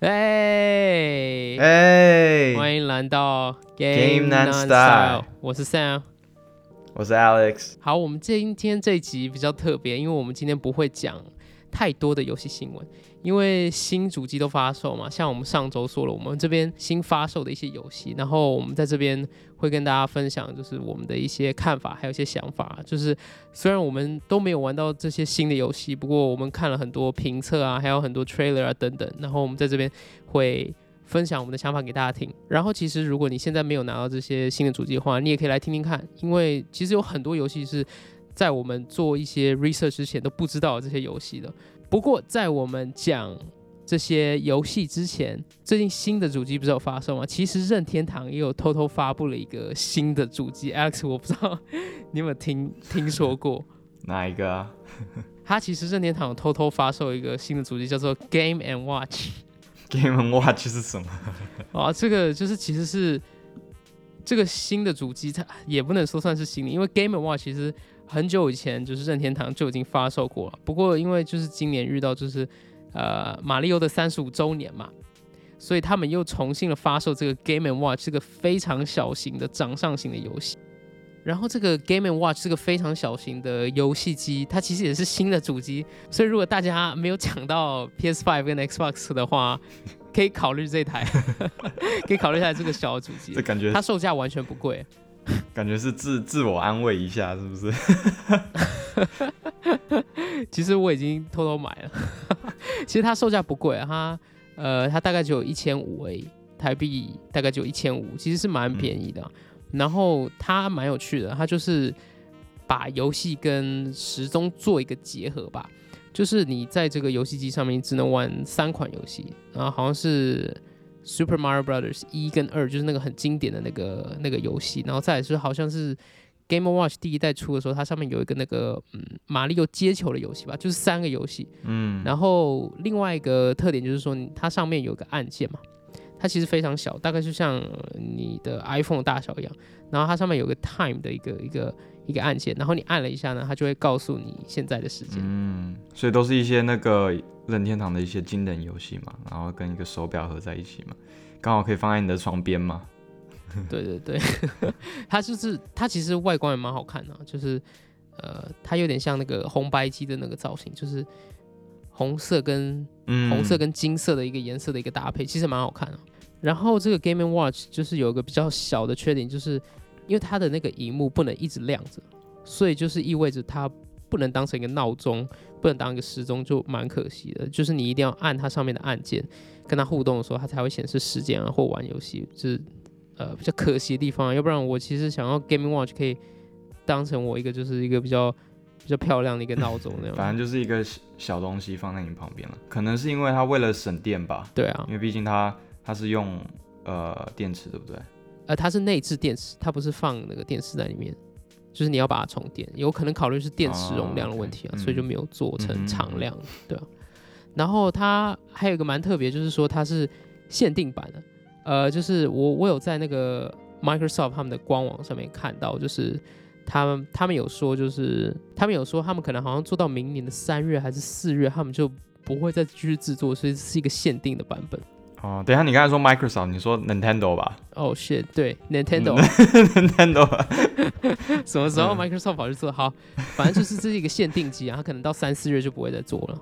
哎、哎、欢迎来到 Game Non Non-Style 我是 Sam。我是 Alex。好，我们今天这一集比较特别，因为我们今天不会讲太多的游戏新闻，因为新主机都发售嘛。像我们上周说了，我们这边新发售的一些游戏，然后我们在这边会跟大家分享，就是我们的一些看法，还有一些想法。就是虽然我们都没有玩到这些新的游戏，不过我们看了很多评测啊，还有很多 trailer 啊等等，然后我们在这边会。分享我们的想法给大家听，然后其实如果你现在没有拿到这些新的主机的话，你也可以来听听看，因为其实有很多游戏是在我们做一些 research 之前都不知道这些游戏的。不过在我们讲这些游戏之前，最近新的主机不是有发售吗？其实任天堂也有偷偷发布了一个新的主机，Alex，我不知道你有没有听听说过。哪一个啊？它其实任天堂偷偷发售一个新的主机，叫做 Game and Watch。Game and Watch 是什么？啊，这个就是其实是这个新的主机，它也不能说算是新的，因为 Game and Watch 其实很久以前就是任天堂就已经发售过了。不过因为就是今年遇到就是呃马里奥的三十五周年嘛，所以他们又重新的发售这个 Game and Watch 这个非常小型的掌上型的游戏。然后这个 Game and Watch 这个非常小型的游戏机，它其实也是新的主机，所以如果大家没有抢到 PS5 跟 Xbox 的话，可以考虑这台，可以考虑一下这个小主机这。感觉它售价完全不贵，感觉是自自我安慰一下，是不是？其实我已经偷偷买了。其实它售价不贵、啊，它呃它大概只有一千五而已，台币大概只有一千五，其实是蛮便宜的啊、然后它蛮有趣的，它就是把游戏跟时钟做一个结合吧。就是你在这个游戏机上面只能玩三款游戏，然后好像是 Super Mario Brothers 一跟二，就是那个很经典的那个那个游戏，然后再来是好像是 Game Watch 第一代出的时候，它上面有一个那个嗯马里奥接球的游戏吧，就是三个游戏。嗯，然后另外一个特点就是说，它上面有个按键嘛，它其实非常小，大概就像呃你的 iPhone 大小一样。然后它上面有个 Time 的一个一个一个按键，然后你按了一下呢，它就会告诉你现在的时间。嗯，所以都是一些那个任天堂的一些经典游戏嘛，然后跟一个手表合在一起嘛，刚好可以放在你的床边嘛。对对对，它就是它其实外观也蛮好看的啊、就是呃，它有点像那个红白机的那个造型，就是红色跟嗯，红色跟金色的一个颜色的一个搭配，其实蛮好看的、然后这个 Game and Watch 就是有一个比较小的缺点，就是因为它的那个荧幕不能一直亮着，所以就是意味着它不能当成一个闹钟，不能当一个时钟，就蛮可惜的。就是你一定要按它上面的按键，跟它互动的时候，它才会显示时间啊，或玩游戏，就是呃比较可惜的地方啊。要不然我其实想要 Game and Watch 可以当成我一个就是一个比较比较漂亮的一个闹钟那样。反正就是一个小小东西放在你旁边了，可能是因为它为了省电吧，对啊因，为毕竟它它是用呃电池，对不对？呃，它是内置电池，它不是放那个电池在里面，就是你要把它充电，有可能考虑是电池容量的问题啊，所以就没有做成嗯常量，对啊。然后它还有一个蛮特别，就是说它是限定版的，呃，就是我我有在那个 Microsoft 他们的官网上面看到，就是他们他们有说，就是他们有说他们可能好像做到明年的三月还是四月，他们就不会再继续制作，所以是一个限定的版本。哦，等一下，你刚才说 Microsoft，你说 Nintendo 吧哦、shit，对，Nintendo。Nintendo 吧 什么时候嗯 Microsoft 跑去做好？反正就是这是一个限定机啊，它可能到三四月就不会再做了。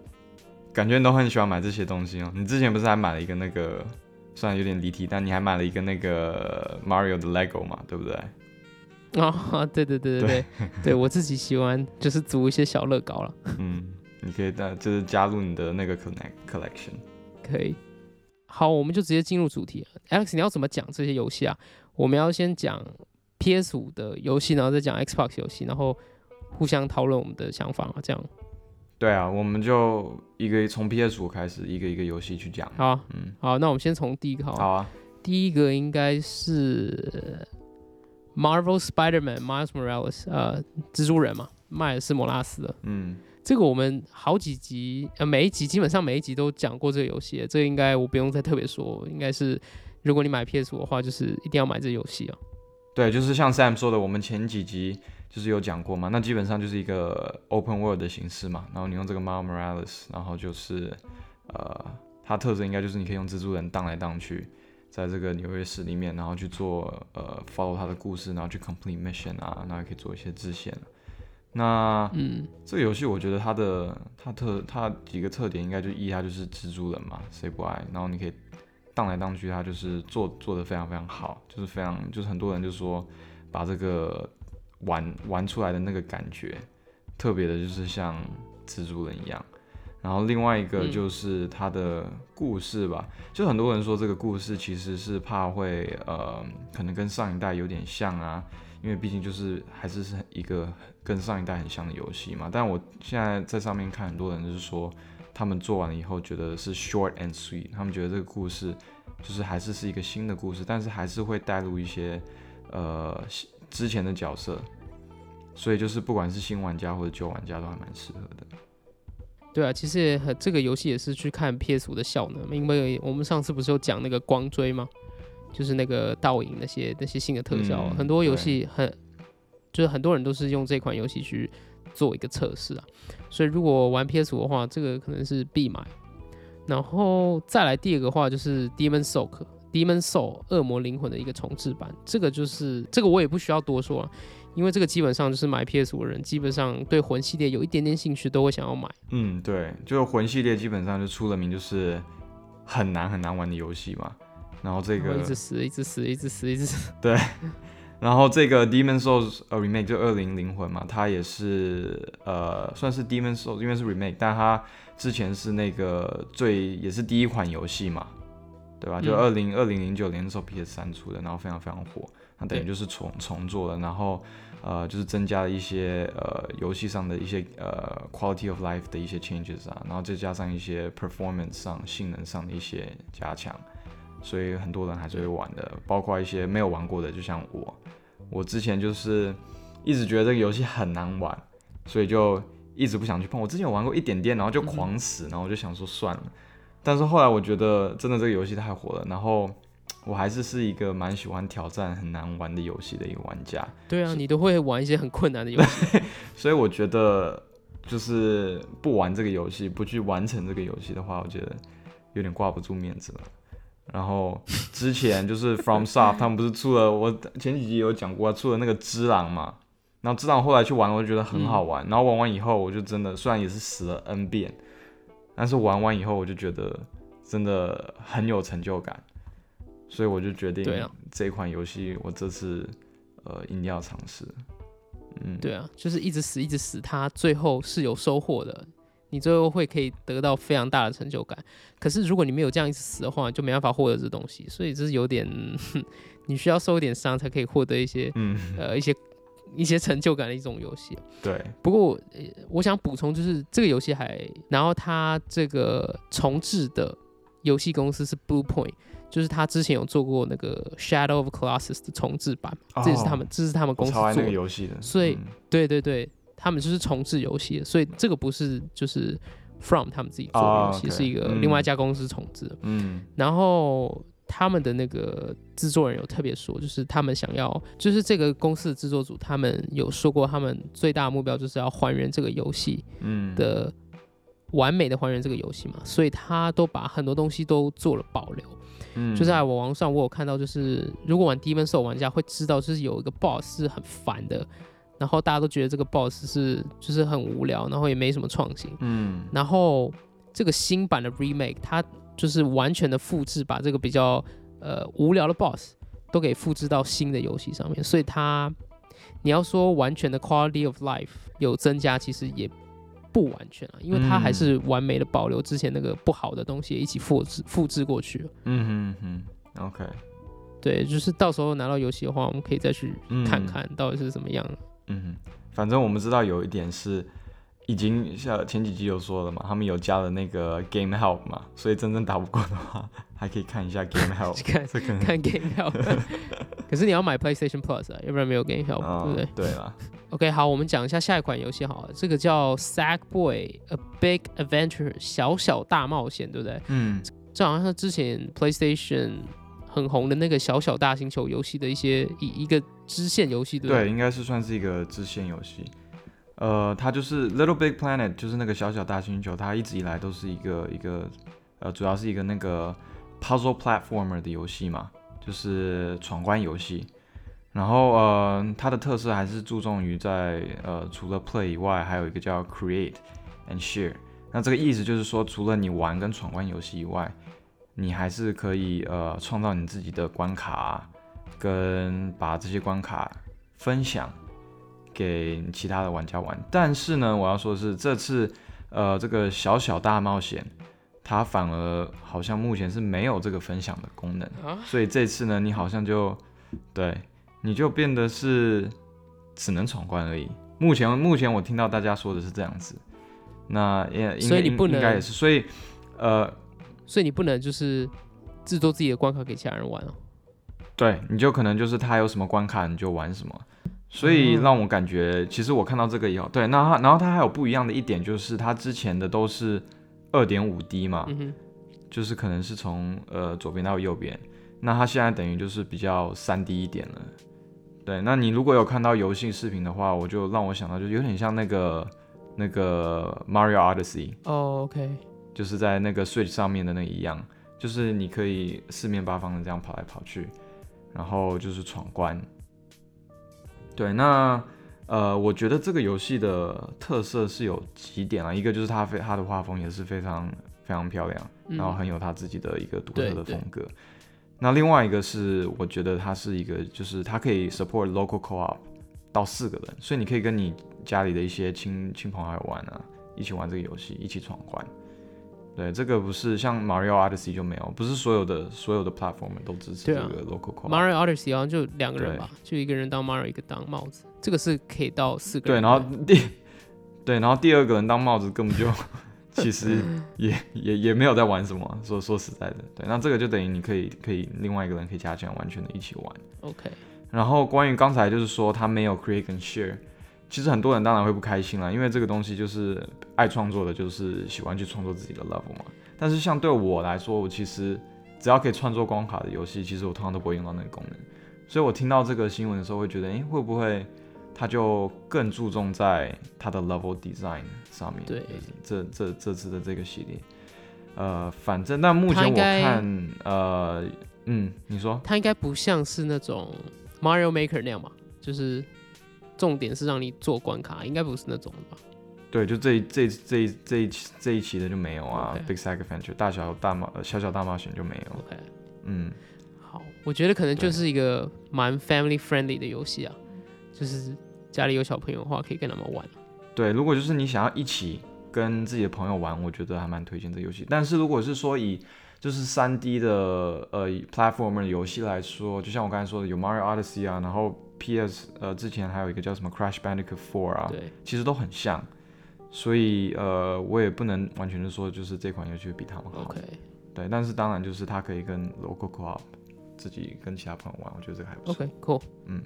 感觉你都很喜欢买这些东西哦。你之前不是还买了一个那个，虽然有点离题，但你还买了一个那个 Mario 的 Lego 嘛，对不对？哦，对对对对对，对我自己喜欢就是组一些小乐高了，嗯，你可以在就是加入你的那个 connect collection。可以。好，我们就直接进入主题了。Alex，你要怎么讲这些游戏啊？我们要先讲 PS 五的游戏，然后再讲 Xbox 游戏，然后互相讨论我们的想法啊，这样对啊，我们就一个从 PS 五开始，一个一个游戏去讲。好啊。嗯，好，那我们先从第一个好。好啊。第一个应该是 Marvel Spider-Man Miles Morales，呃，蜘蛛人嘛，迈尔斯摩拉斯的。嗯，这个我们好几集，呃，每一集基本上每一集都讲过这个游戏，这个应该我不用再特别说，应该是如果你买 PS 五的话，就是一定要买这游戏哦。对，就是像 Sam 说的，我们前几集就是有讲过嘛，那基本上就是一个 open world 的形式嘛，然后你用这个 m a r Morales，然后就是呃它特色应该就是你可以用蜘蛛人荡来荡去，在这个纽约市里面，然后去做呃 follow 它的故事，然后去 complete mission 啊，然后可以做一些支线。那嗯，这个游戏我觉得它的它特它几个特点应该就一它就是蜘蛛人嘛，谁不爱？然后你可以荡来荡去，它就是做做的非常非常好，就是非常就是很多人就说把这个玩玩出来的那个感觉，特别的就是像蜘蛛人一样。然后另外一个嗯就是它的故事吧，就很多人说这个故事其实是怕会呃可能跟上一代有点像啊，因为毕竟就是还是是一个跟上一代很像的游戏嘛。但我现在在上面看很多人就是说，他们做完了以后觉得是 short and sweet，他们觉得这个故事就是还是是一个新的故事，但是还是会带入一些呃之前的角色，所以就是不管是新玩家或者旧玩家都还蛮适合的。对啊，其实这个游戏也是去看 PS 五的效能，因为我们上次不是有讲那个光追吗？就是那个倒影那些那些新的特效，嗯很多游戏很就是很多人都是用这款游戏去做一个测试啊。所以如果玩 PS 五的话，这个可能是必买。然后再来第二个话就是 Demon Soul。Demon Soul 恶魔灵魂的一个重置版，这个就是这个我也不需要多说了，因为这个基本上就是买 PS 五的人，基本上对魂系列有一点点兴趣都会想要买。嗯，对，就是魂系列基本上就出了名就是很难很难玩的游戏嘛。然后这个后一直死，一直死，一直死，一直死。对然后这个 Demon Souls 呃 remake 就二零灵魂嘛，它也是呃算是 Demon Souls，因为是 remake，但它之前是那个最也是第一款游戏嘛，对吧？就嗯二零二零零九年的时候 PS 三出的，然后非常非常火，那等于就是重重做了，然后呃就是增加了一些呃游戏上的一些呃 quality of life 的一些 changes 啊，然后再加上一些 performance 上性能上的一些加强。所以很多人还是会玩的，包括一些没有玩过的，就像我，我之前就是一直觉得这个游戏很难玩，所以就一直不想去碰。我之前有玩过一点点，然后就狂死，然后我就想说算了。但是后来我觉得真的这个游戏太火了，然后 我还是是一个蛮喜欢挑战很难玩的游戏的一个玩家，对啊，你都会玩一些很困难的游戏。所以我觉得就是不玩这个游戏，不去完成这个游戏的话，我觉得有点挂不住面子了。然后之前就是 From Soft 他们不是出了，我前几集有讲过，出了那个《只狼》嘛。然后《只狼》后来去玩，我就觉得很好玩。然后玩完以后，我就真的虽然也是死了 N 遍，但是玩完以后，我就觉得真的很有成就感。所以我就决定这款游戏，我这次呃一定要尝试。嗯，对啊，就是一直死，一直死，它最后是有收获的。你最后会可以得到非常大的成就感。可是如果你没有这样一次死的话，就没办法获得这东西。所以这是有点，你需要受一点伤才可以获得一些嗯，呃一些一些成就感的一种游戏。对，不过我想补充，就是这个游戏还，然后它这个重置的游戏公司是 Blue Point，就是他之前有做过那个 Shadow of Classes 的重置版，这也是他们这是他们公司做的。游戏的，所以嗯对对对，他们就是重置游戏，所以这个不是就是 From 他们自己做的哦游戏是一个嗯另外一家公司重置。嗯然后他们的那个制作人有特别说，就是他们想要，就是这个公司的制作组，他们有说过，他们最大的目标就是要还原这个游戏嗯的完美的还原这个游戏嘛，所以他都把很多东西都做了保留。嗯就在我网上，我有看到，就是如果玩 Demon Soul 玩家会知道，就是有一个 BOSS 是很烦的，然后大家都觉得这个 BOSS 是就是很无聊，然后也没什么创新。嗯然后这个新版的 remake，它就是完全的复制，把这个比较呃无聊的 boss 都给复制到新的游戏上面，所以它你要说完全的 quality of life 有增加，其实也不完全啊，因为它还是完美的保留之前那个不好的东西一起复制复制过去了。嗯哼哼，OK，对，就是到时候拿到游戏的话，我们可以再去嗯看看到底是怎么样。嗯哼，反正我们知道有一点是已经像前几集有说了嘛，他们有加了那个 Game Help 嘛，所以真正打不过的话，还可以看一下 Game Help，看 Game Help，可是你要买 PlayStation Plus 啊，要不然没有 Game Help，、啊对不对？对啦，OK，好，我们讲一下下一款游戏好了，这个叫 Sackboy A Big Adventure 小小大冒险，对不对？嗯这好像是之前 PlayStation 很红的那个小小大星球游戏的一些一一个支线游戏，对对，应该是算是一个支线游戏。呃，它就是 Little Big Planet，就是那个小小大星球，它一直以来都是一个一个呃，主要是一个那个 puzzle platformer 的游戏嘛，就是闯关游戏。然后呃，它的特色还是注重于在呃，除了 play 以外，还有一个叫 create and share。那这个意思就是说，除了你玩跟闯关游戏以外，你还是可以呃，创造你自己的关卡，跟把这些关卡分享给其他的玩家玩。但是呢，我要说的是，这次呃，这个小小大冒险，它反而好像目前是没有这个分享的功能。所以这次呢，你好像就对。你就变得是只能闯关而已。目前目前我听到大家说的是这样子，那也所以你不能应该也是，所以呃，所以你不能就是制作自己的关卡给其他人玩哦。对，你就可能就是他有什么关卡你就玩什么，所以让我感觉其实我看到这个以后，对，那他然后他还有不一样的一点就是他之前的都是二点五 D 嘛，就是可能是从呃左边到右边，那他现在等于就是比较三 D 一点了。对，那你如果有看到游戏视频的话，我就让我想到，就有点像那个那个 Mario Odyssey 哦，OK，就是在那个 Switch 上面的那一样，就是你可以四面八方的这样跑来跑去，然后就是闯关。对，那呃，我觉得这个游戏的特色是有几点啊，一个就是它非它的画风也是非常非常漂亮，然后很有它自己的一个独特的风格。那另外一个是，我觉得它是一个，就是它可以 support local co-op 到四个人，所以你可以跟你家里的一些亲亲朋好友玩啊，一起玩这个游戏，一起闯关。对，这个不是像 Mario Odyssey 就没有，不是所有的所有的 platform 都支持这个 local。Mario Odyssey 好像就两个人吧，就一个人当 Mario，一个当帽子，这个是可以到四个人。对，然后第对，然后第二个人当帽子根本就。其实也也也没有在玩什么，说说实在的，对，那这个就等于你可以可以另外一个人可以加进来，完全的一起玩。OK。然后关于刚才就是说他没有 create 跟 share，其实很多人当然会不开心了，因为这个东西就是爱创作的，就是喜欢去创作自己的 level 嘛。但是像对我来说，我其实只要可以创作光卡的游戏，其实我通常都不会用到那个功能。所以我听到这个新闻的时候，会觉得，哎，会不会？他就更注重在他的 level design 上面。对，这这这次的这个系列，呃，反正但目前我看，呃，嗯，你说，它应该不像是那种 Mario Maker 那样吧？就是重点是让你做关卡，应该不是那种吧？对，就这这这这一期这一期的就没有啊，Big Saga Adventure 大小大冒小小大冒险就没有。OK，嗯，好，我觉得可能就是一个蛮 family friendly 的游戏啊，就是。家里有小朋友的话，可以跟他们玩。对，如果就是你想要一起跟自己的朋友玩，我觉得还蛮推荐这游戏。但是如果是说以就是三 D 的呃 platformer 游戏来说，就像我刚才说的，有 Mario Odyssey 啊，然后 PS 呃之前还有一个叫什么 Crash Bandicoot 4啊，对，其实都很像。所以呃，我也不能完全的说就是这款游戏比他们好。OK。对，但是当然就是它可以跟 local co-op 自己跟其他朋友玩，我觉得这个还不错。OK，cool。嗯。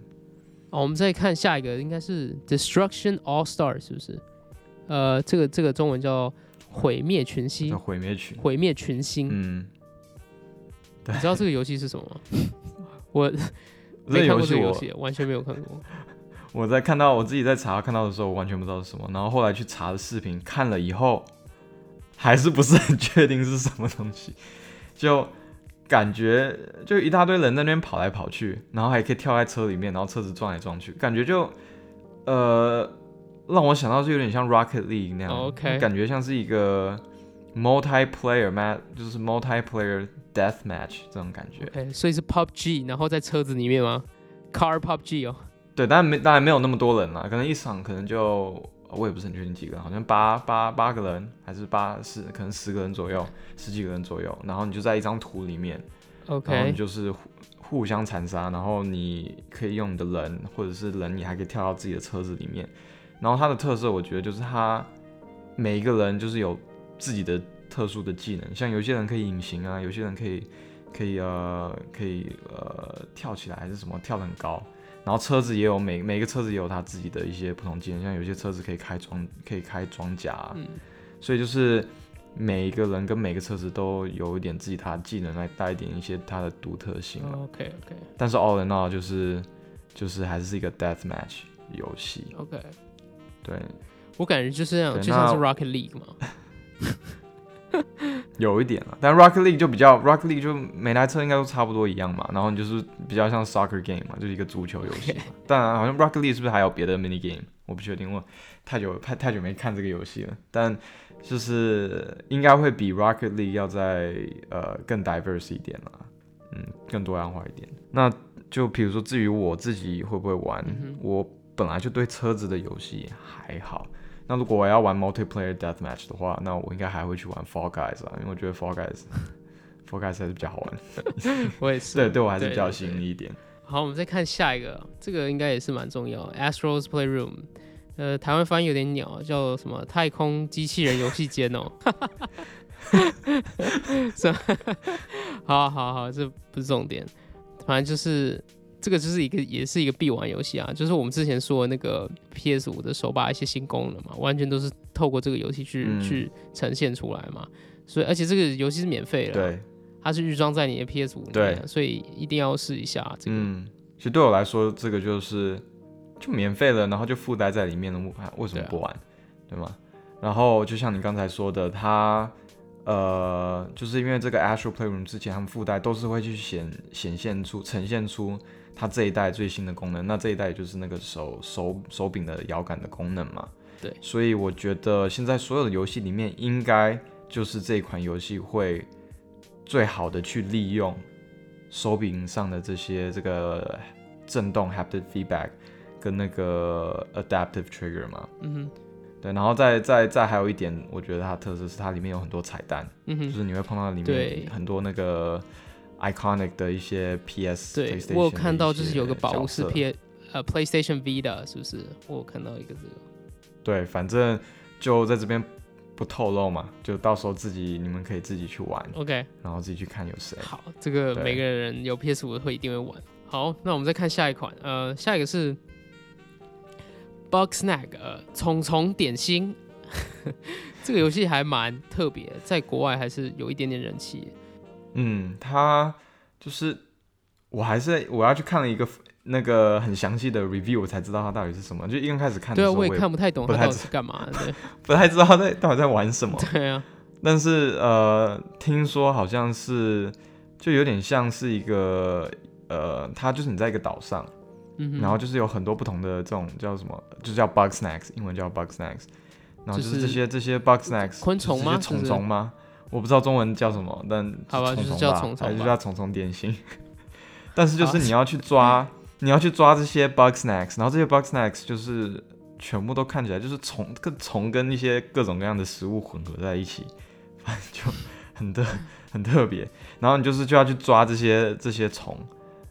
哦，我们再看下一个，应该是 Destruction All Star，是不是？呃，这个这个中文叫毁灭群星。毁灭群。毁灭群星。嗯。你知道这个游戏是什么吗？我这个游戏我，完全没有看过。我在看到我自己在查看到的时候，我完全不知道是什么。然后后来去查的视频，看了以后，还是不是很确定是什么东西，就。感觉就一大堆人在那边跑来跑去，然后还可以跳在车里面，然后车子撞来撞去，感觉就呃让我想到是有点像 Rocket League 那样，OK，感觉像是一个 multiplayer match，就是 multiplayer death match 这种感觉。OK，所以是 PUBG，然后在车子里面吗？Car PUBG 哦。对，但没当然没有那么多人了，可能一场可能就。我也不是很确定几个人，好像八八八个人，还是八十，可能十个人左右，十几个人左右。然后你就在一张图里面，OK，然后你就是互互相残杀，然后你可以用你的人，或者是人，你还可以跳到自己的车子里面。然后它的特色，我觉得就是它每一个人就是有自己的特殊的技能，像有些人可以隐形啊，有些人可以可以呃可以呃跳起来还是什么，跳得很高。然后车子也有每每个车子也有它自己的一些不同技能，像有些车子可以开装可以开装甲，嗯，所以就是每一个人跟每个车子都有一点自己他的技能来带一点一些它的独特性。OK OK。但是 All in all 就是就是还是一个 Death Match 游戏。OK。对，我感觉就是这样，就像是 Rocket League 嘛。有一点了，但 Rocket League 就比较 Rocket League 就每台车应该都差不多一样嘛，然后你就是比较像 soccer game 嘛，就是一个足球游戏嘛。当然，好像 Rocket League 是不是还有别的 mini game？我不确定，我太久太太久没看这个游戏了。但就是应该会比 Rocket League 要在呃更 diverse 一点啦，嗯，更多样化一点。那就比如说，至于我自己会不会玩，我本来就对车子的游戏还好。那如果我要玩 multiplayer deathmatch 的话，那我应该还会去玩 Fall Guys 啊，因为我觉得 Fall Guys，Fall Guys 还是比较好玩。我也是，对，对我还是比较吸引力一点。好，我们再看下一个，这个应该也是蛮重要，Astros Playroom，呃，台湾翻译有点鸟，叫什么太空机器人游戏间哦。是，好好好，这不是重点，反正就是。这个就是一个，也是一个必玩游戏啊，就是我们之前说的那个 PS 五的手把一些新功能嘛，完全都是透过这个游戏去去呈现出来嘛。所以，而且这个游戏是免费的，对，它是预装在你的 PS 五里面，所以一定要试一下这个。嗯，其实对我来说，这个就是就免费了，然后就附带在里面了，为什么不玩？对吗？然后就像你刚才说的，它呃，就是因为这个 Astro Playroom 之前他们附带都是会去显显现出呈现出。它这一代最新的功能，那这一代就是那个手手手柄的摇杆的功能嘛？对，所以我觉得现在所有的游戏里面，应该就是这款游戏会最好的去利用手柄上的这些这个震动 haptic feedback 跟那个 adaptive trigger 嘛。嗯哼。对，然后再再再还有一点，我觉得它特色是它里面有很多彩蛋，嗯哼，就是你会碰到里面很多那个。Iconic 的一些 PS，对我有看到就是有个宝物是 P 呃 PlayStation V 的，是不是？我有看到一个这个。对，反正就在这边不透露嘛，就到时候自己你们可以自己去玩，OK，然后自己去看有谁。好，这个每个人有 PS 五的会一定会玩。好，那我们再看下一款，呃，下一个是 Bug Snack，呃，虫虫点心，这个游戏还蛮特别，在国外还是有一点点人气。嗯，他就是我还是我要去看了一个那个很详细的 review，我才知道他到底是什么。就一开始看的时候，我也看不太懂他到底是干嘛的，不太知道他在到底在玩什么。对啊，但是呃，听说好像是就有点像是一个呃，它就是你在一个岛上，嗯，然后就是有很多不同的这种叫什么，就叫 bug snacks，英文叫 bug snacks，然后就是这些这些 bug snacks，昆虫吗？虫虫吗？我不知道中文叫什么，但好吧，就是叫虫虫，还是叫虫虫点心。但是就是你要去抓，你要去抓这些 bug snacks，然后这些 bug snacks 就是全部都看起来就是虫，跟虫跟一些各种各样的食物混合在一起，反正就很特很特别。然后你就是就要去抓这些这些虫，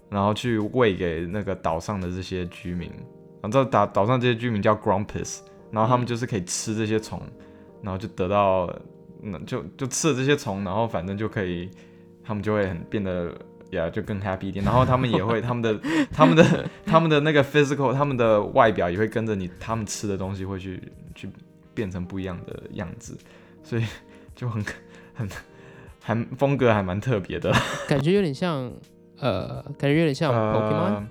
然后去喂给那个岛上的这些居民。然后这岛岛上这些居民叫 grumpus，然后他们就是可以吃这些虫，然后就得到。那就就吃了这些虫，然后反正就可以，他们就会很变得呀，就更 happy 一点。然后他们也会他们的他们的他们的那个 physical，他们的外表也会跟着你，他们吃的东西会去去变成不一样的样子，所以就很很还风格还蛮特别的，感觉有点像呃，感觉有点像 Pokemon。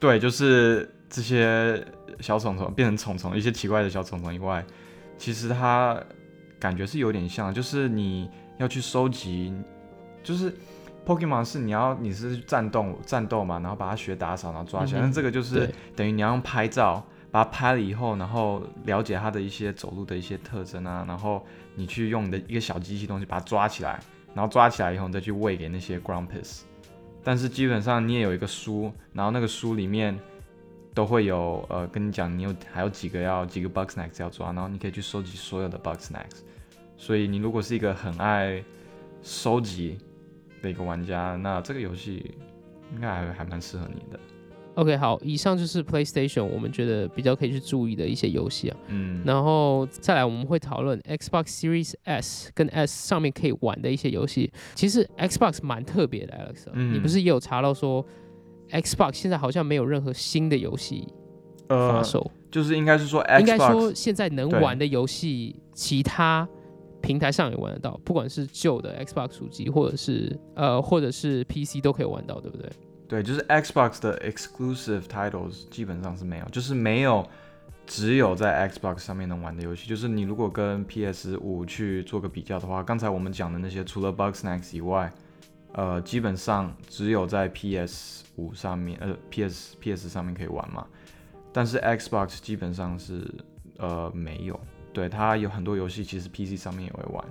对，就是这些小虫虫变成虫虫，一些奇怪的小虫虫以外，其实它。感觉是有点像，就是你要去收集，就是 Pokemon 是你要你是战斗战斗嘛，然后把它学打扫，然后抓起来。那这个就是等于你要用拍照把它拍了以后，然后了解它的一些走路的一些特征啊，然后你去用你的一个小机器东西把它抓起来，然后抓起来以后你再去喂给那些 Grumpus。但是基本上你也有一个书，然后那个书里面。都会有呃跟你讲，你有还有几个要几个 bug snacks 要抓，然后你可以去收集所有的 bug snacks。所以你如果是一个很爱收集的一个玩家，那这个游戏应该还还蛮适合你的。OK，好，以上就是 PlayStation 我们觉得比较可以去注意的一些游戏啊。嗯，然后再来我们会讨论 Xbox Series S 跟 S 上面可以玩的一些游戏。其实 Xbox 蛮特别的，Alex，你不是也有查到说？Xbox 现在好像没有任何新的游戏发售，就是应该是说 X，，应该说现在能玩的游戏，其他平台上也玩得到，不管是旧的 Xbox 主机，或者是呃，或者是 PC 都可以玩到，对不对？对，就是 Xbox 的 exclusive titles 基本上是没有，就是没有只有在 Xbox 上面能玩的游戏。就是你如果跟 PS 五去做个比较的话，刚才我们讲的那些，除了 Bugsnax 以外，呃，基本上只有在 PS 五上面，呃，PS PS 上面可以玩嘛。但是 Xbox 基本上是呃没有，对它有很多游戏其实 PC 上面也会玩。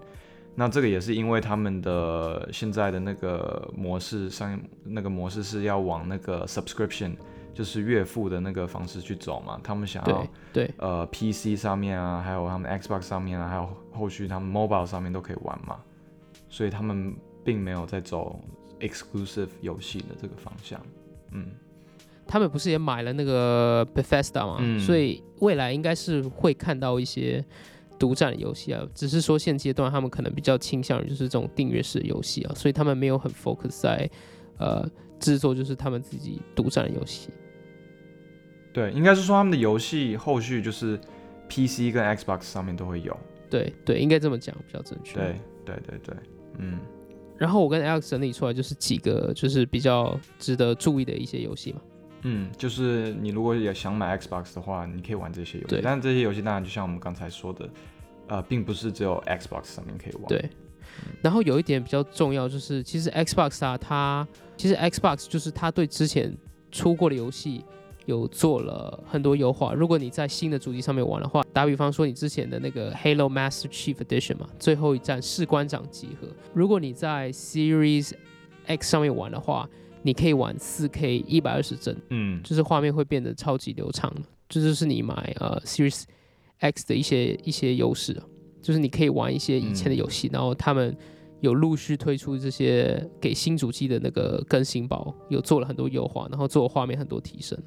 那这个也是因为他们的现在的那个模式上，那个模式是要往那个 subscription，就是月付的那个方式去走嘛。他们想要对呃 PC 上面啊，还有他们 Xbox 上面啊，还有后续他们 mobile 上面都可以玩嘛。所以他们并没有在走 exclusive 游戏的这个方向。嗯，他们不是也买了那个 Bethesda 吗？嗯所以未来应该是会看到一些。独占的游戏啊，只是说现阶段他们可能比较倾向于就是这种订阅式的游戏啊，所以他们没有很 focus 在呃制作就是他们自己独占的游戏。对，应该是说他们的游戏后续就是 PC 跟 Xbox 上面都会有。对对，应该这么讲比较正确。对对对对，嗯。然后我跟 Alex 整理出来就是几个就是比较值得注意的一些游戏嘛。嗯，就是你如果也想买 Xbox 的话，你可以玩这些游戏。对，但这些游戏当然就像我们刚才说的。呃，并不是只有 Xbox 上面可以玩。对，然后有一点比较重要，就是其实 Xbox 啊，它其实 Xbox 就是它对之前出过的游戏有做了很多优化。如果你在新的主机上面玩的话，打比方说你之前的那个 Halo Master Chief Edition 嘛，最后一站士官长集合，如果你在 Series X 上面玩的话，你可以玩 4K 一百二十帧，嗯，就是画面会变得超级流畅。这就是你买呃 Series X 的一些一些优势啊，就是你可以玩一些以前的游戏，然后他们有陆续推出这些给新主机的那个更新包，有做了很多优化，然后做画面很多提升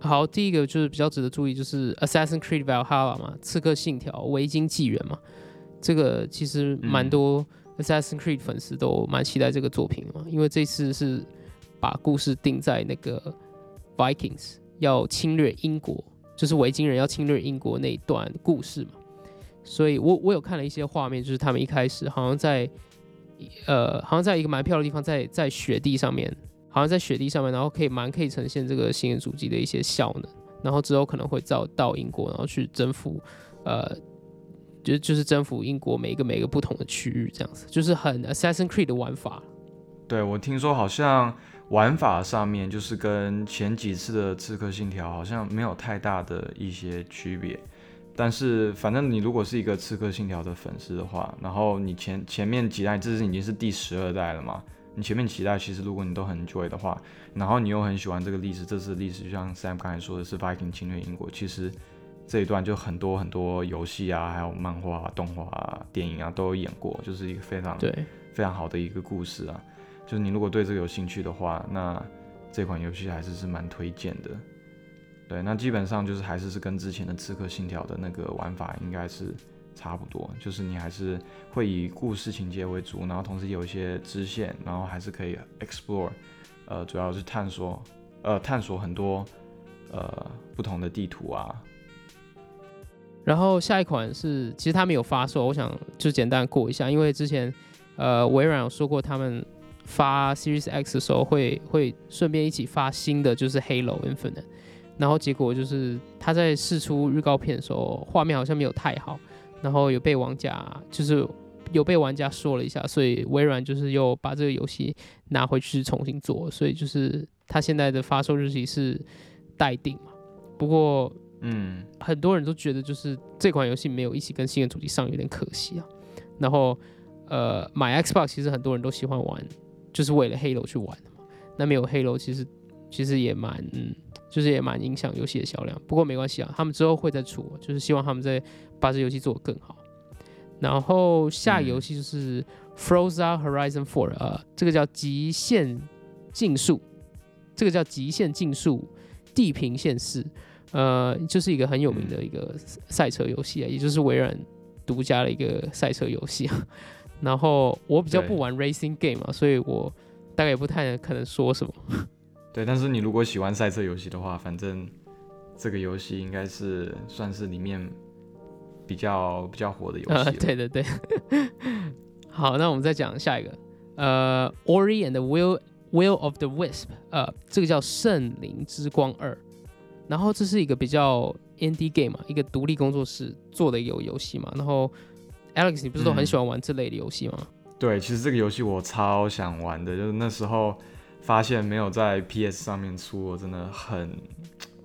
好，第一个就是比较值得注意，就是 Assassin's Creed Valhalla 嘛，刺客信条维京纪元嘛，这个其实蛮多 Assassin's Creed 粉丝都蛮期待这个作品嘛，因为这次是把故事定在那个 Vikings 要侵略英国。就是维京人要侵略英国那一段故事嘛，所以我我有看了一些画面，就是他们一开始好像在，呃，好像在一个蛮漂亮的地方，在在雪地上面，好像在雪地上面，然后可以蛮可以呈现这个新的主机的一些效能，然后之后可能会到到英国，然后去征服，呃，就就是征服英国每一个每一个不同的区域，这样子，就是很 Assassin Creed 的玩法。对我听说好像。玩法上面就是跟前几次的《刺客信条》好像没有太大的一些区别，但是反正你如果是一个《刺客信条》的粉丝的话，然后你前前面几代这是已经是第十二代了嘛，你前面期待其实如果你都很 enjoy 的话，然后你又很喜欢这个历史，这次历史就像 Sam 刚才说的是 Viking 侵略英国，其实这一段就很多很多游戏啊，还有漫画、动画、电影啊都有演过，就是一个非常对非常好的一个故事啊。就是你如果对这个有兴趣的话，那这款游戏还是是蛮推荐的。对，那基本上就是还是是跟之前的《刺客信条》的那个玩法应该是差不多，就是你还是会以故事情节为主，然后同时有一些支线，然后还是可以 explore，呃，主要是探索，呃，探索很多呃不同的地图啊。然后下一款是，其实它没有发售，我想就简单过一下，因为之前呃微软有说过他们。发 Series X 的时候会会顺便一起发新的，就是 Halo Infinite，然后结果就是他在试出预告片的时候，画面好像没有太好，然后有被玩家就是有被玩家说了一下，所以微软就是又把这个游戏拿回去重新做，所以就是它现在的发售日期是待定嘛。不过，嗯，很多人都觉得就是这款游戏没有一起跟新的主机上有点可惜啊。然后，呃，买 Xbox 其实很多人都喜欢玩。就是为了 Halo 去玩的嘛，那没有 Halo 其实其实也蛮，嗯，就是也蛮影响游戏的销量。不过没关系啊，他们之后会再出，就是希望他们在把这游戏做得更好。然后下一个游戏就是 Frozen Horizon Four，呃，这个叫极限竞速，这个叫极限竞速地平线四，呃，就是一个很有名的一个赛车游戏啊，也就是微软独家的一个赛车游戏啊。然后我比较不玩 racing game 嘛，所以我大概也不太可能说什么。对，但是你如果喜欢赛车游戏的话，反正这个游戏应该是算是里面比较比较火的游戏。对对对。好，那我们再讲下一个，呃，Ori and the Will Will of the Wisp，呃，这个叫《圣灵之光二》，然后这是一个比较 indie game 嘛，一个独立工作室做的一个游戏嘛。然后 Alex，你不是都很喜欢玩这类的游戏吗？对，其实这个游戏我超想玩的，就是那时候发现没有在 PS 上面出，我真的很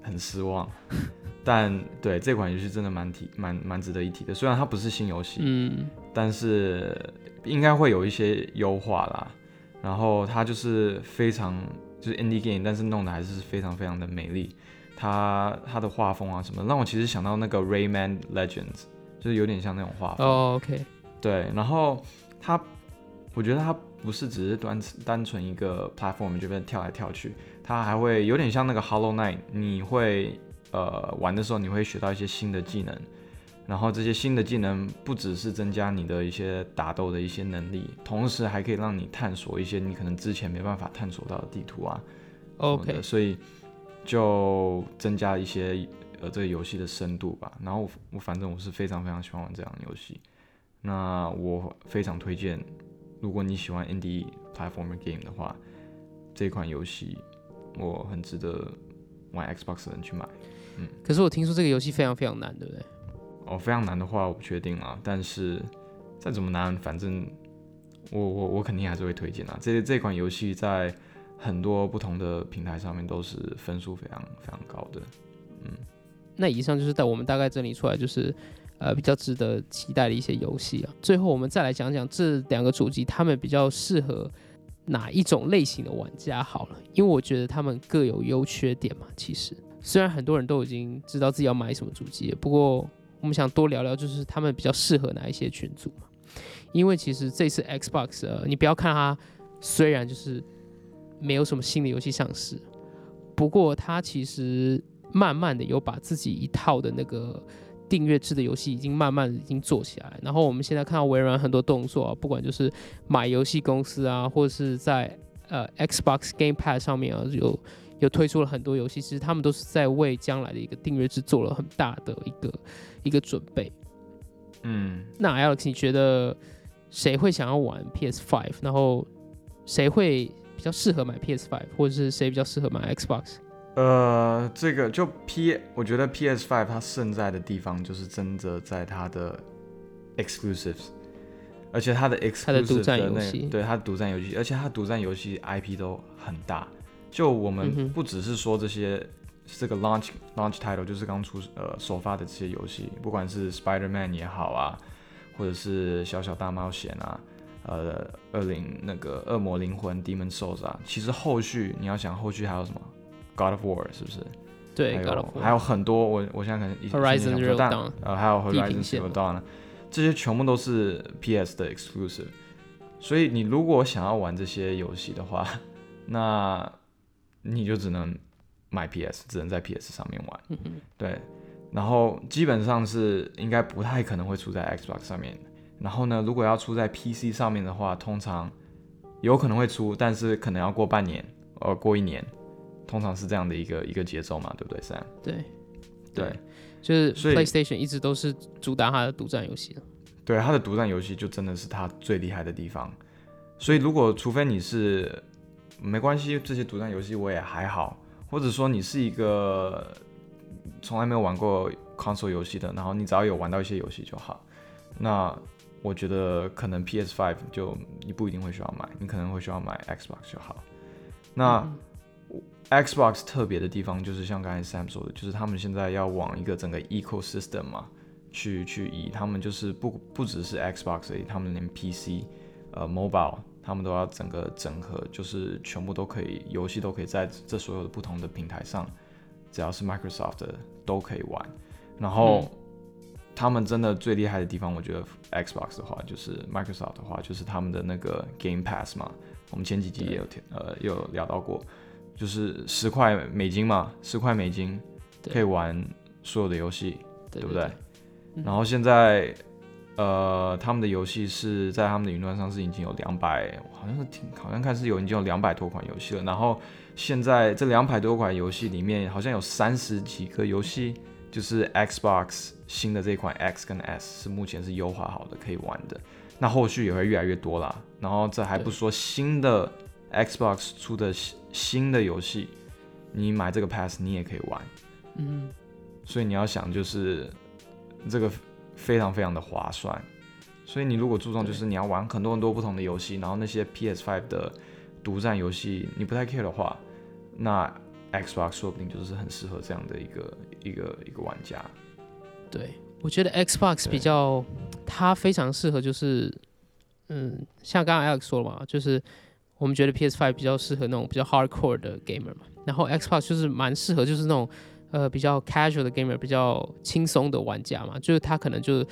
很失望。但对这款游戏真的蛮提蛮蛮值得一提的，虽然它不是新游戏，嗯，但是应该会有一些优化啦。然后它就是非常就是 indie game，但是弄的还是非常非常的美丽。它它的画风啊什么，让我其实想到那个 Rayman Legends，就是有点像那种画风。哦，OK，对，然后它，我觉得它不是只是单单纯一个 platform 这边跳来跳去，它还会有点像那个 Hollow Knight，你会呃玩的时候你会学到一些新的技能，然后这些新的技能不只是增加你的一些打斗的一些能力，同时还可以让你探索一些你可能之前没办法探索到的地图啊。OK，所以就增加一些呃这个游戏的深度吧。然后我我反正我是非常非常喜欢玩这样的游戏。那我非常推荐，如果你喜欢 indie platformer game 的话，这款游戏我很值得玩 Xbox 的人去买。嗯可是我听说这个游戏非常非常难，对不对？哦，非常难的话我不确定啊，但是再怎么难，反正我我我肯定还是会推荐啊。这这款游戏在很多不同的平台上面都是分数非常非常高的。嗯那以上就是在我们大概整理出来，就是呃比较值得期待的一些游戏啊。最后我们再来讲讲这两个主机，他们比较适合哪一种类型的玩家好了，因为我觉得他们各有优缺点嘛。其实虽然很多人都已经知道自己要买什么主机，不过我们想多聊聊，就是他们比较适合哪一些群组嘛。因为其实这次 Xbox，呃，你不要看它虽然就是没有什么新的游戏上市，不过它其实慢慢的有把自己一套的那个订阅制的游戏已经慢慢的已经做起来。然后我们现在看到微软很多动作啊，不管就是买游戏公司啊，或者是在呃 Xbox Game Pass 上面啊，有有推出了很多游戏，其实他们都是在为将来的一个订阅制做了很大的一个一个准备。嗯，那 Alex，你觉得谁会想要玩 PS5？然后谁会比较适合买 PS5，或者是谁比较适合买 Xbox？呃，这个就 P，我觉得 PS Five 它胜在的地方就是真的在它的 exclusives，而且它的 exclusive 它的独占那游戏对它的独占游戏，而且它独占游戏 IP 都很大。就我嗯们不只是说这些这个 launch launch title，就是刚出呃首发的这些游戏，不管是 Spider-Man 也好啊，或者是小小大冒险啊，呃，恶灵那个恶魔灵魂 Demon Souls 啊，其实后续你要想后续还有什么 God of War 是不是？对还，God of 有 War 还有很多，我我现在可能一 Horizon 心里 Zero 想不 Dawn 到但呃，还有 Horizon 线 Zero Dawn，这些全部都是 PS 的 exclusive。所以你如果想要玩这些游戏的话，那你就只能买 PS，只能在 PS 上面玩。嗯哼对，然后基本上是应该不太可能会出在 Xbox 上面。然后呢，如果要出在 PC 上面的话，通常有可能会出，但是可能要过半年，呃，过一年，通常是这样的一个一个节奏嘛，对不对，Sam？对对，就是 PlayStation 一直都是主打它的独占游戏的。对，它的独占游戏就真的是它最厉害的地方。所以如果除非你是没关系，这些独占游戏我也还好，或者说你是一个从来没有玩过 console 游戏的，然后你只要有玩到一些游戏就好。那我觉得可能 PS Five 就你不一定会需要买，你可能会需要买 Xbox 就好。那、嗯 Xbox 特别的地方就是像刚才 Sam 说的，就是他们现在要往一个整个 ecosystem 嘛，去去移，他们就是不不只是 Xbox 而已，他们连 PC、呃 mobile，他们都要整个整合，就是全部都可以，游戏都可以在这所有的不同的平台上，只要是 Microsoft 的都可以玩。然后、他们真的最厉害的地方，我觉得 Xbox 的话，就是 Microsoft 的话，就是他们的那个 Game Pass 嘛，我们前几集也有提呃也有聊到过，就是十块美金嘛，十块美金可以玩所有的游戏，对对不对？嗯然后现在，呃，他们的游戏是在他们的云端上是已经有两百，好像是挺，好像看是有已经有两百多款游戏了。然后现在这两百多款游戏里面，好像有三十几个游戏，就是 Xbox 新的这一款 X 跟 S 是目前是优化好的可以玩的。那后续也会越来越多啦。然后这还不说新的 Xbox 出的新新的游戏，你买这个 Pass 你也可以玩。嗯，所以你要想就是这个非常非常的划算。所以你如果注重就是你要玩很多很多不同的游戏，然后那些 PS5 的独占游戏你不太 care 的话，那 Xbox 说不定就是很适合这样的一个一个一个玩家。对，我觉得 Xbox 比较它非常适合就是，嗯，像刚刚 Alex 说了嘛，就是我们觉得 PS5 比较适合那种比较 hardcore 的 gamer 嘛，然后 Xbox 就是蛮适合就是那种呃比较 casual 的 gamer，比较轻松的玩家嘛，就是他可能就是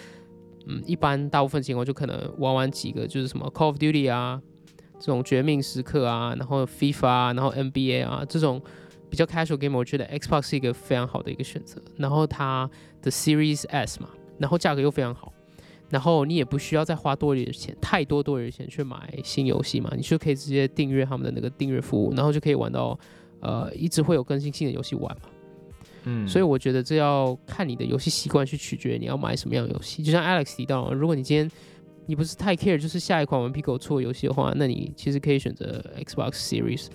嗯一般大部分情况就可能玩玩几个就是什么 Call of Duty 啊这种绝命时刻啊，然后 FIFA 啊，然后 NBA 啊这种比较 casual game，我觉得 Xbox 是一个非常好的一个选择。然后它的 Series S 嘛，然后价格又非常好，然后你也不需要再花多余的钱，太多多余的钱去买新游戏嘛，你就可以直接订阅他们的那个订阅服务，然后就可以玩到呃一直会有更新新的游戏玩嘛。嗯，所以我觉得这要看你的游戏习惯去取决你要买什么样的游戏。就像 Alex 提到，如果你今天你不是太 care 就是下一款顽皮狗出的游戏的话，那你其实可以选择 Xbox Series，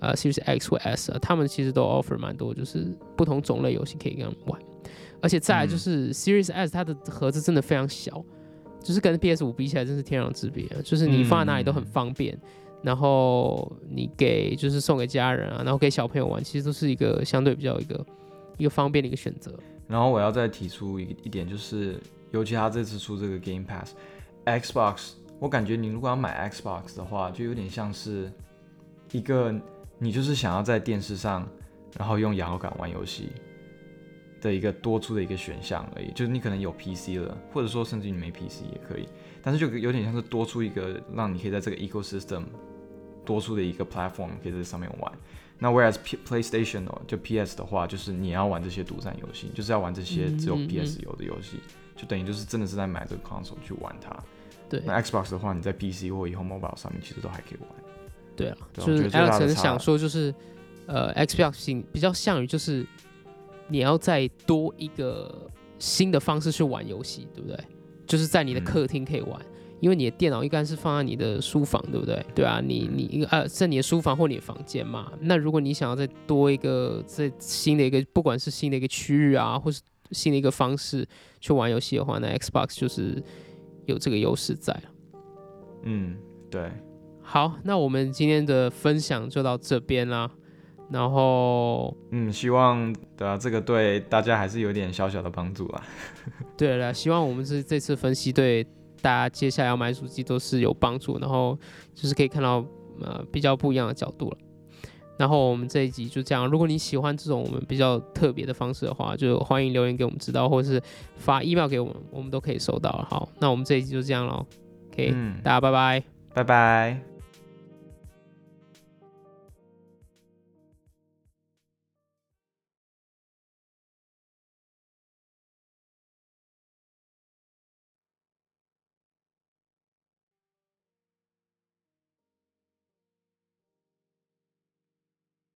呃 Series X 或 S 啊，他们其实都 offer 蛮多，就是不同种类游戏可以跟他们玩。而且再来就是 Series S 它的盒子真的非常小，就是跟 PS 五比起来真是天壤之别啊，就是你放在哪里都很方便。然后你给就是送给家人啊，然后给小朋友玩，其实都是一个相对比较一个一个方便的一个选择。然后我要再提出一一点，就是尤其他这次出这个 Game Pass，Xbox，我感觉你如果要买 Xbox 的话，就有点像是一个你就是想要在电视上，然后用摇杆玩游戏的一个多出的一个选项而已。就是你可能有 PC 了，或者说甚至你没 PC 也可以，但是就有点像是多出一个让你可以在这个 ecosystem 多出的一个 platform 可以在上面玩。那 whereas P PlayStation 哦，就 PS 的话，就是你要玩这些独占游戏，就是要玩这些只有 PS 有的游戏，就等于就是真的是在买这个 console 去玩它。对那 Xbox 的话，你在 PC 或以后 mobile 上面其实都还可以玩。对啊，对就是我觉得最大 Alex 的差很想说，就是呃，Xbox 性比较像于就是你要再多一个新的方式去玩游戏，对不对？就是在你的嗯客厅可以玩，因为你的电脑应该是放在你的书房，对不对？对啊，你你呃在你的书房或你的房间嘛。那如果你想要再多一个在新的一个，不管是新的一个区域啊，或是新的一个方式去玩游戏的话，那 Xbox 就是有这个优势在。嗯，对，好，那我们今天的分享就到这边啦。然后，嗯，希望对啊，这个对大家还是有点小小的帮助啊。对了，希望我们这这次分析对大家接下来要买主机都是有帮助，然后就是可以看到呃比较不一样的角度了。然后我们这一集就这样，如果你喜欢这种我们比较特别的方式的话，就欢迎留言给我们知道，或者是发 email 给我们，我们都可以收到。好，那我们这一集就这样喽。OK，、嗯，大家拜拜。拜拜。